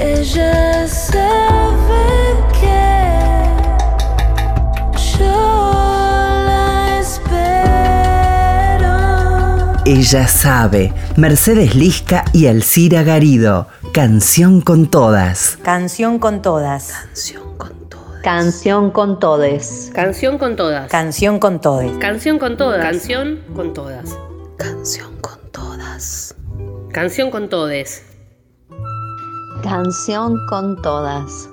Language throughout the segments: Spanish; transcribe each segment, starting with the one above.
Et je savais que yo la espero. Ella sabe, Mercedes Lisca y Alcira Garido, Canción con Todas. Canción con Todas. Canción con Todas. Canción con Todes. Canción con Todas. Canción con Todes. Canción con Todas. Canción con Todas. Canción con Todas. Canción con Todes. Canción con todas.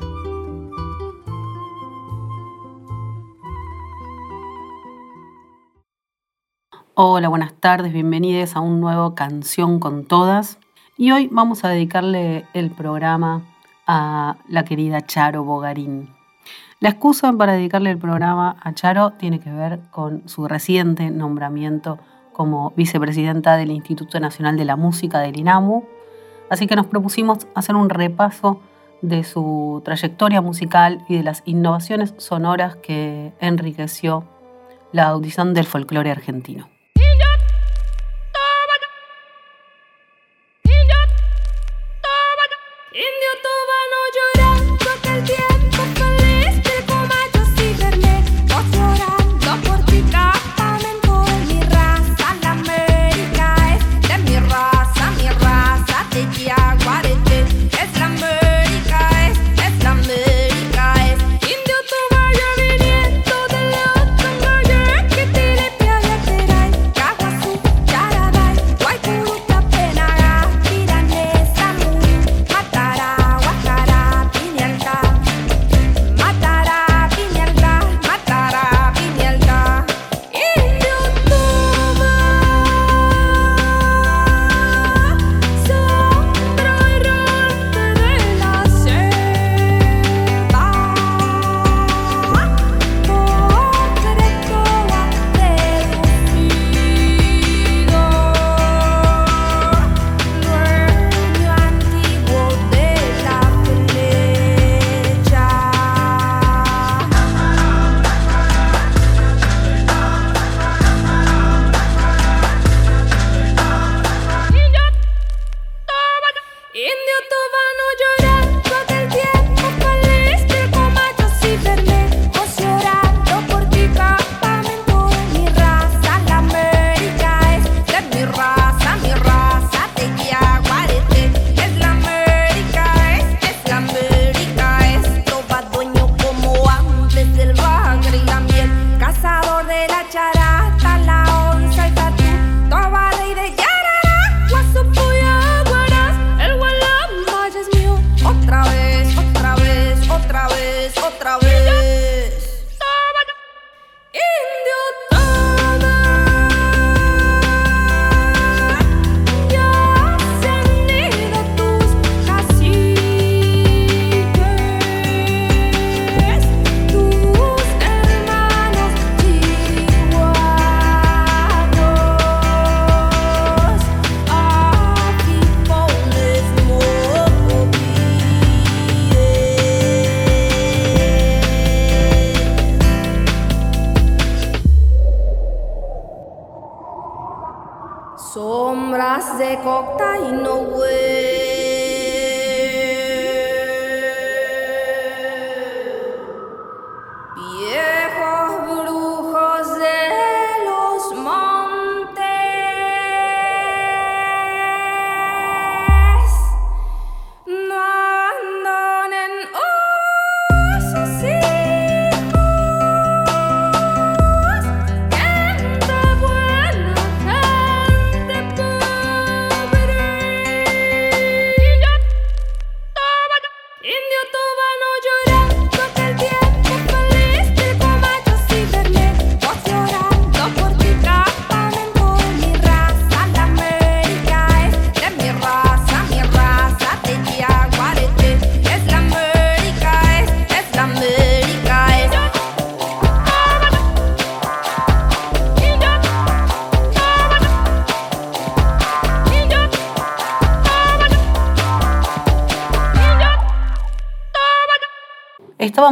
Hola, buenas tardes, bienvenidos a un nuevo Canción con todas. Y hoy vamos a dedicarle el programa a la querida Charo Bogarín. La excusa para dedicarle el programa a Charo tiene que ver con su reciente nombramiento como vicepresidenta del Instituto Nacional de la Música del INAMU Así que nos propusimos hacer un repaso de su trayectoria musical y de las innovaciones sonoras que enriqueció la audición del folclore argentino.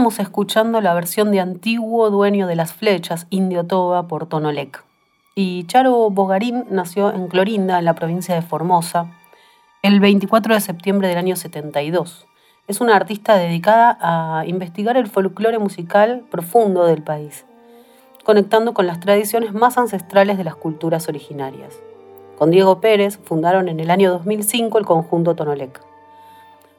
estábamos escuchando la versión de antiguo dueño de las flechas, Indio Toba, por Tonolec. Y Charo Bogarín nació en Clorinda, en la provincia de Formosa, el 24 de septiembre del año 72. Es una artista dedicada a investigar el folclore musical profundo del país, conectando con las tradiciones más ancestrales de las culturas originarias. Con Diego Pérez fundaron en el año 2005 el conjunto Tonolec.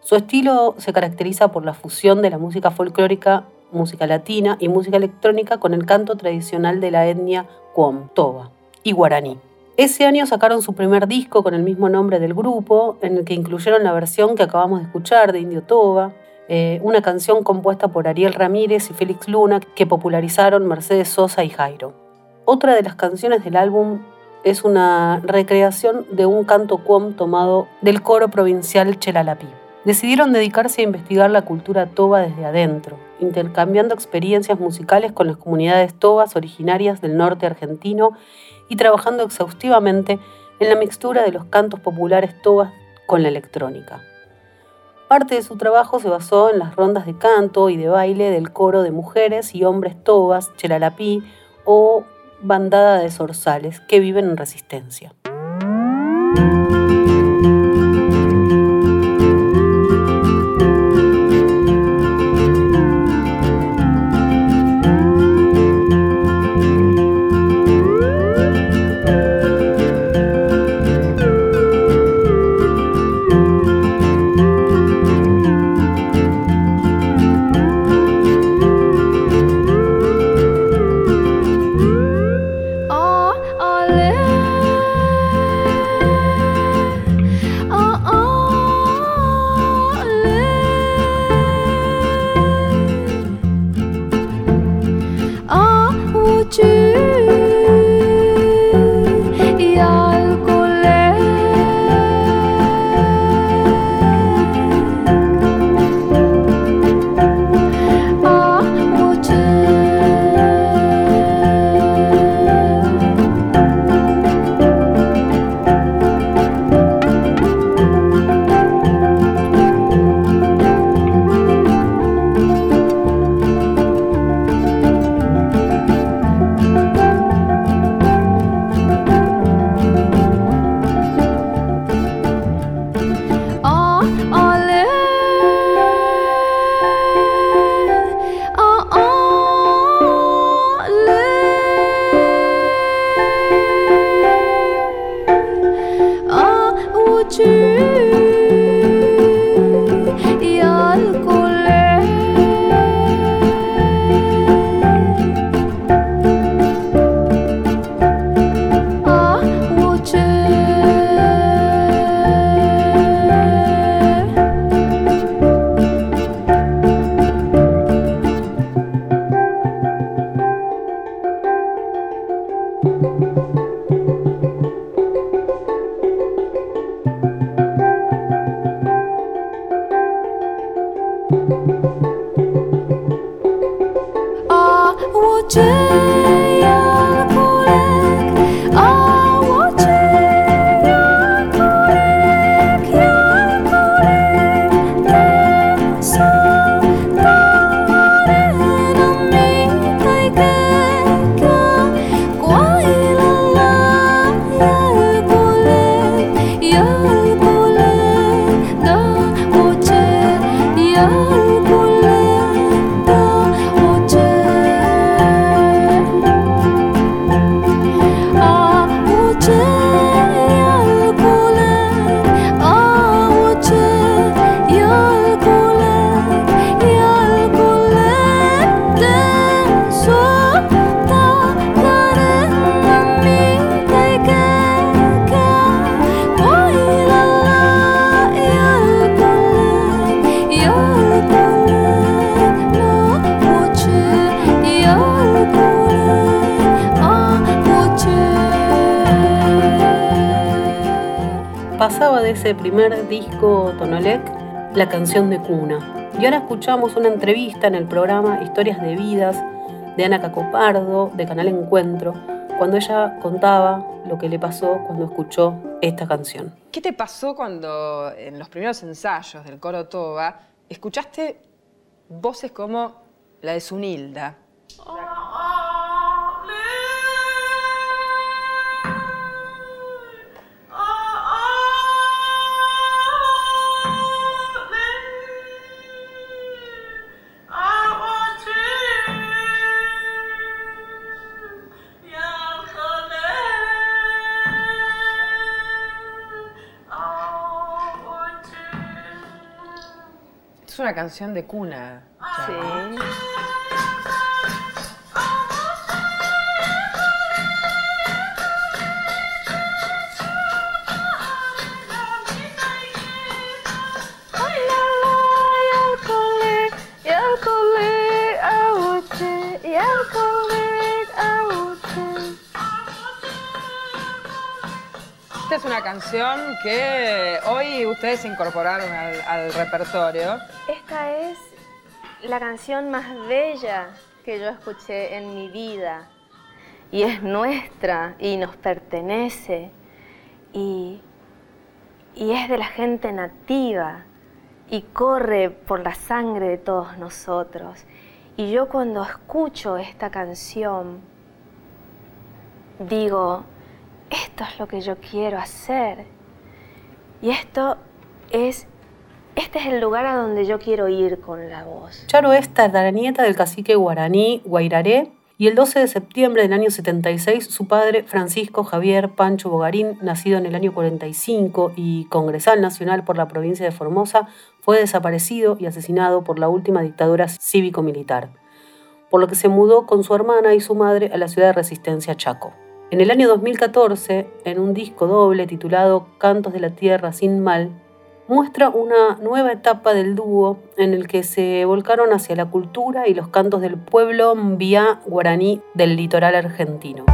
Su estilo se caracteriza por la fusión de la música folclórica, música latina y música electrónica con el canto tradicional de la etnia Cuom, Toba y guaraní. Ese año sacaron su primer disco con el mismo nombre del grupo, en el que incluyeron la versión que acabamos de escuchar de Indio Toba, eh, una canción compuesta por Ariel Ramírez y Félix Luna que popularizaron Mercedes Sosa y Jairo. Otra de las canciones del álbum es una recreación de un canto cuom tomado del coro provincial Chelalapí. Decidieron dedicarse a investigar la cultura toba desde adentro, intercambiando experiencias musicales con las comunidades tobas originarias del norte argentino y trabajando exhaustivamente en la mixtura de los cantos populares tobas con la electrónica. Parte de su trabajo se basó en las rondas de canto y de baile del coro de mujeres y hombres tobas, chelalapí o bandada de zorzales que viven en resistencia. Ese primer disco Tonolec la canción de cuna. Y ahora escuchamos una entrevista en el programa Historias de Vidas de Ana Cacopardo, de Canal Encuentro, cuando ella contaba lo que le pasó cuando escuchó esta canción. ¿Qué te pasó cuando en los primeros ensayos del coro Toba escuchaste voces como la de Sunilda? Es una canción de cuna. Sí. Es una canción que hoy ustedes incorporaron al, repertorio. Esta es la canción más bella que yo escuché en mi vida. Y es nuestra y nos pertenece. Y, y es de la gente nativa. Y corre por la sangre de todos nosotros. Y yo cuando escucho esta canción, digo, esto es lo que yo quiero hacer. Y esto es, este es el lugar a donde yo quiero ir con la voz. Charo es nieta del cacique guaraní Guairaré y el 12 de septiembre del año 76 su padre Francisco Javier Pancho Bogarín, nacido en el año 45 y congresal nacional por la provincia de Formosa, fue desaparecido y asesinado por la última dictadura cívico-militar, por lo que se mudó con su hermana y su madre a la ciudad de Resistencia Chaco. En el año 2014, en un disco doble titulado Cantos de la Tierra sin Mal, muestra una nueva etapa del dúo en el que se volcaron hacia la cultura y los cantos del pueblo mbia guaraní del litoral argentino.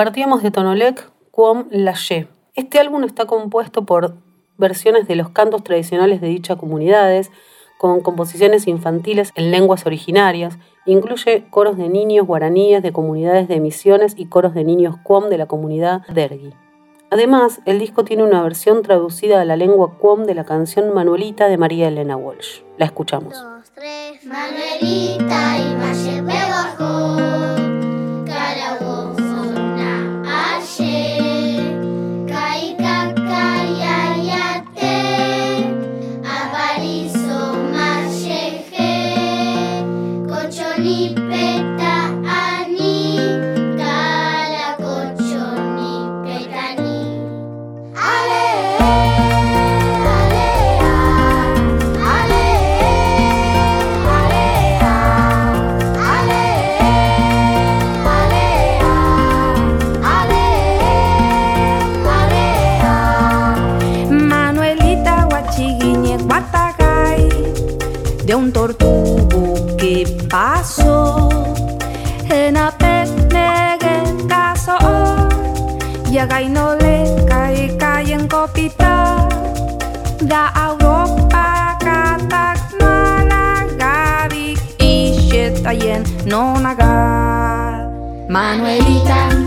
Compartíamos de Tonolec Quom Lache. Este álbum está compuesto por versiones de los cantos tradicionales de dichas comunidades, con composiciones infantiles en lenguas originarias, incluye coros de niños guaraníes de comunidades de misiones y coros de niños cuom de la comunidad Dergui. Además, el disco tiene una versión traducida a la lengua cuom de la canción Manuelita de María Elena Walsh. La escuchamos. Ia gainole kai kaien kopita Da Europa katak mana gabik Ixetaien nonaga Manuelita Manuelita.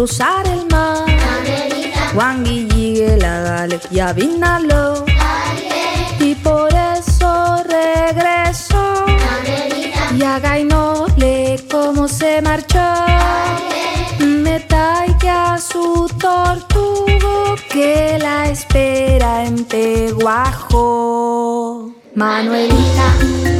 Cruzar el mar. Juan Guille la Gale ya vinalo. Y por eso regresó. Y a Gainole como se marchó. Me talla su tortugo que la espera en Peguajo. Manuelita.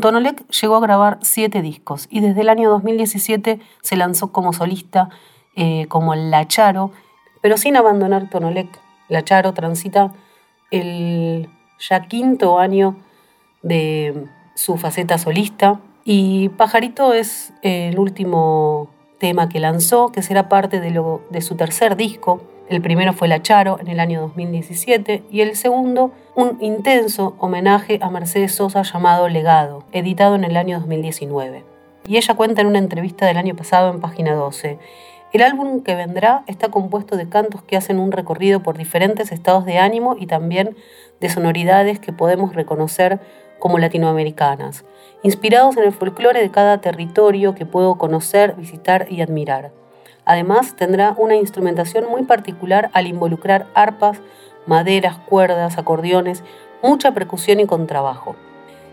Con llegó a grabar siete discos y desde el año 2017 se lanzó como solista eh, como La Charo, pero sin abandonar Tonolec. La Charo transita el ya quinto año de su faceta solista y Pajarito es el último tema que lanzó, que será parte de su tercer disco. El primero fue La Charo en el año 2017 y el segundo un intenso homenaje a Mercedes Sosa llamado Legado, editado en el año 2019. Y ella cuenta en una entrevista del año pasado en página 12. El álbum que vendrá está compuesto de cantos que hacen un recorrido por diferentes estados de ánimo y también de sonoridades que podemos reconocer como latinoamericanas, inspirados en el folclore de cada territorio que puedo conocer, visitar y admirar. Además, tendrá una instrumentación muy particular al involucrar arpas, maderas, cuerdas, acordeones, mucha percusión y contrabajo.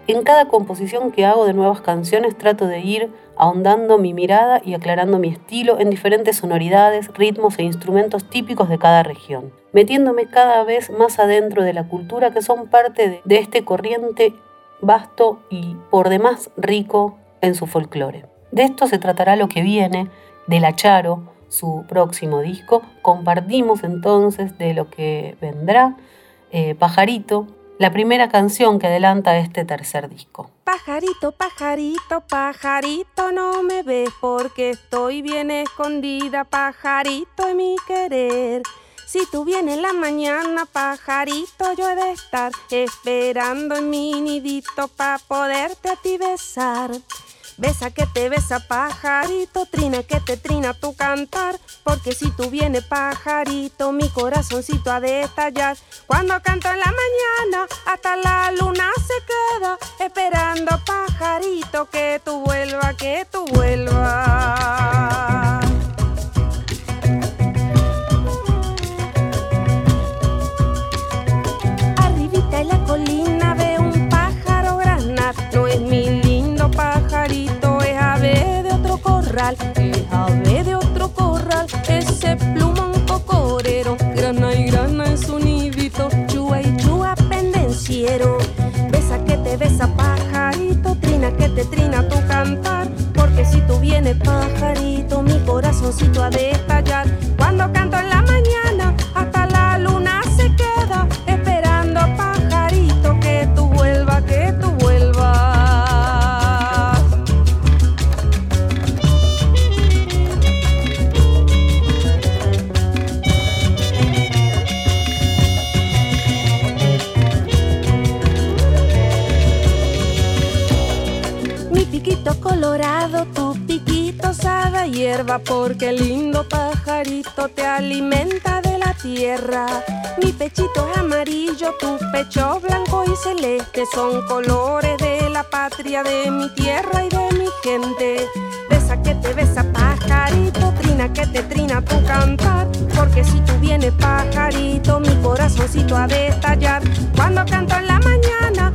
En cada composición que hago de nuevas canciones trato de ir ahondando mi mirada y aclarando mi estilo en diferentes sonoridades, ritmos e instrumentos típicos de cada región, metiéndome cada vez más adentro de la cultura que son parte de, este corriente vasto y por demás rico en su folclore. De esto se tratará lo que viene de La Charo, su próximo disco. Compartimos entonces de lo que vendrá. eh, Pajarito, la primera canción que adelanta este tercer disco. Pajarito, pajarito, pajarito, no me ves porque estoy bien escondida, pajarito en mi querer. Si tú vienes la mañana, pajarito, yo he de estar esperando en mi nidito para poderte a ti besar. Besa que te besa pajarito, trina que te trina tu cantar, porque si tú vienes pajarito, mi corazoncito ha de estallar. Cuando canto en la mañana, hasta la luna se queda, esperando pajarito que tú vuelvas, que tú vuelvas. Corral, es ave de otro corral, ese plumón cocorero, grana y grana en su nidito, chua y chua pendenciero. Besa que te besa pajarito, trina que te trina tu cantar, porque si tú vienes pajarito, mi corazoncito ha de a porque el lindo pajarito te alimenta de la tierra. Mi pechito es amarillo, tu pecho blanco y celeste, son colores de la patria, de mi tierra y de mi gente. Besa que te besa pajarito, trina que te trina tu cantar, porque si tú vienes pajarito, mi corazoncito ha de estallar. Cuando canto en la mañana,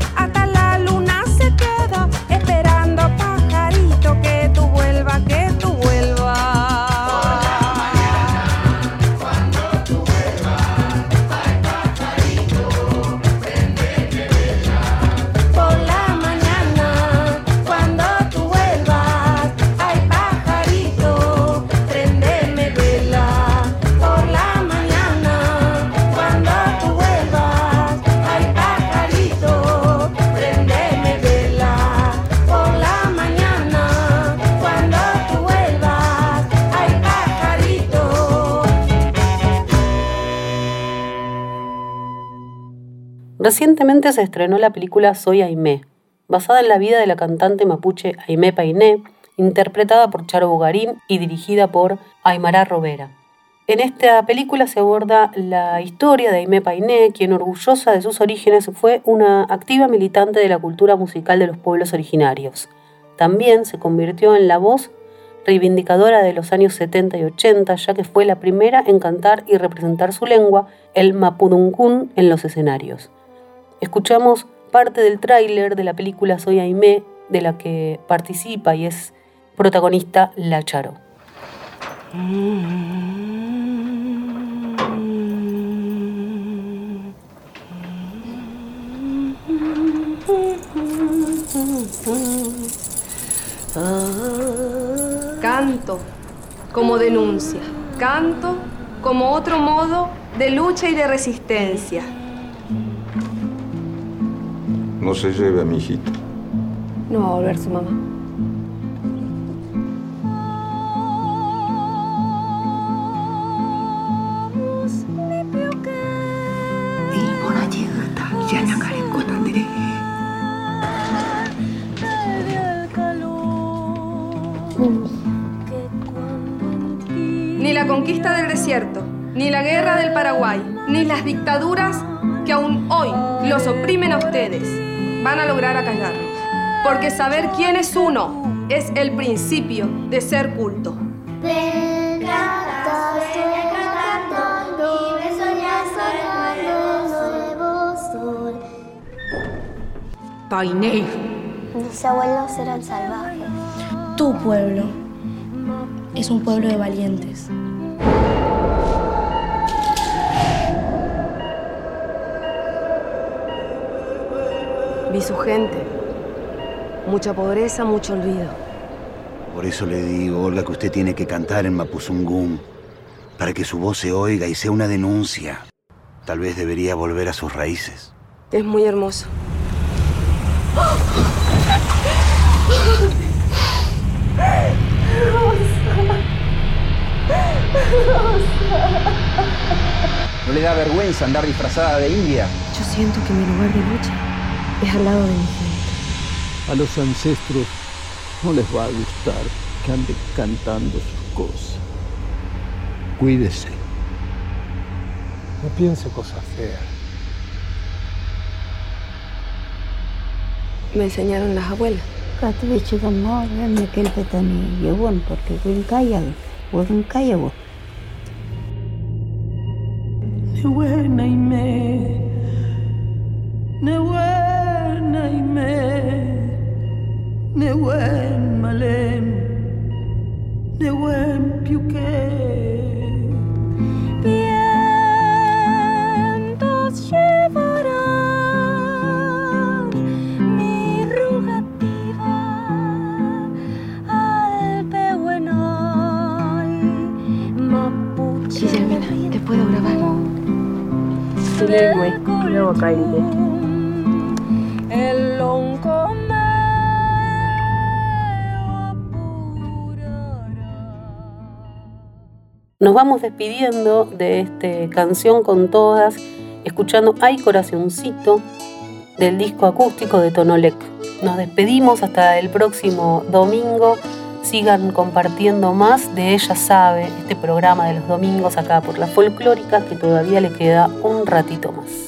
Recientemente se estrenó la película Soy Aimé, basada en la vida de la cantante mapuche Aimé Painé, interpretada por Charo Bogarín y dirigida por Aymara Robera. En esta película se aborda la historia de Aimé Painé, quien orgullosa de sus orígenes fue una activa militante de la cultura musical de los pueblos originarios. También se convirtió en la voz reivindicadora de los años 70 y 80, ya que fue la primera en cantar y representar su lengua, el mapudungún, en los escenarios. Escuchamos parte del tráiler de la película Soy Aimé, de la que participa y es protagonista La Charo. Canto como denuncia, canto como otro modo de lucha y de resistencia. No se lleve a mi hijito. No va a volver su mamá. Ni la conquista del desierto, ni la guerra del Paraguay, ni las dictaduras que aún hoy los oprimen a ustedes van a lograr acallarnos. Porque saber quién es uno es el principio de ser culto. Ven cantando, ven cantando, vive soñando, nuevo sol. Painé. Mis abuelos eran salvajes. Tu pueblo es un pueblo de valientes. Vi su gente. Mucha pobreza, mucho olvido. Por eso le digo, Olga, que usted tiene que cantar en Mapuzungún, para que su voz se oiga y sea una denuncia. Tal vez debería volver a sus raíces. Es muy hermoso. ¿No le da vergüenza andar disfrazada de india? Yo siento que mi lugar de lucha es al lado de mi gente. A los ancestros no les va a gustar que ande cantando sus cosas. Cuídese. No piense cosas feas. Me enseñaron las abuelas. Vientos Nos vamos despidiendo de este canción con todas, escuchando Ay Corazoncito del disco acústico de Tonolec. Nos despedimos hasta el próximo domingo. Sigan compartiendo más de Ella Sabe, este programa de los domingos acá por la folclórica, que todavía le queda un ratito más.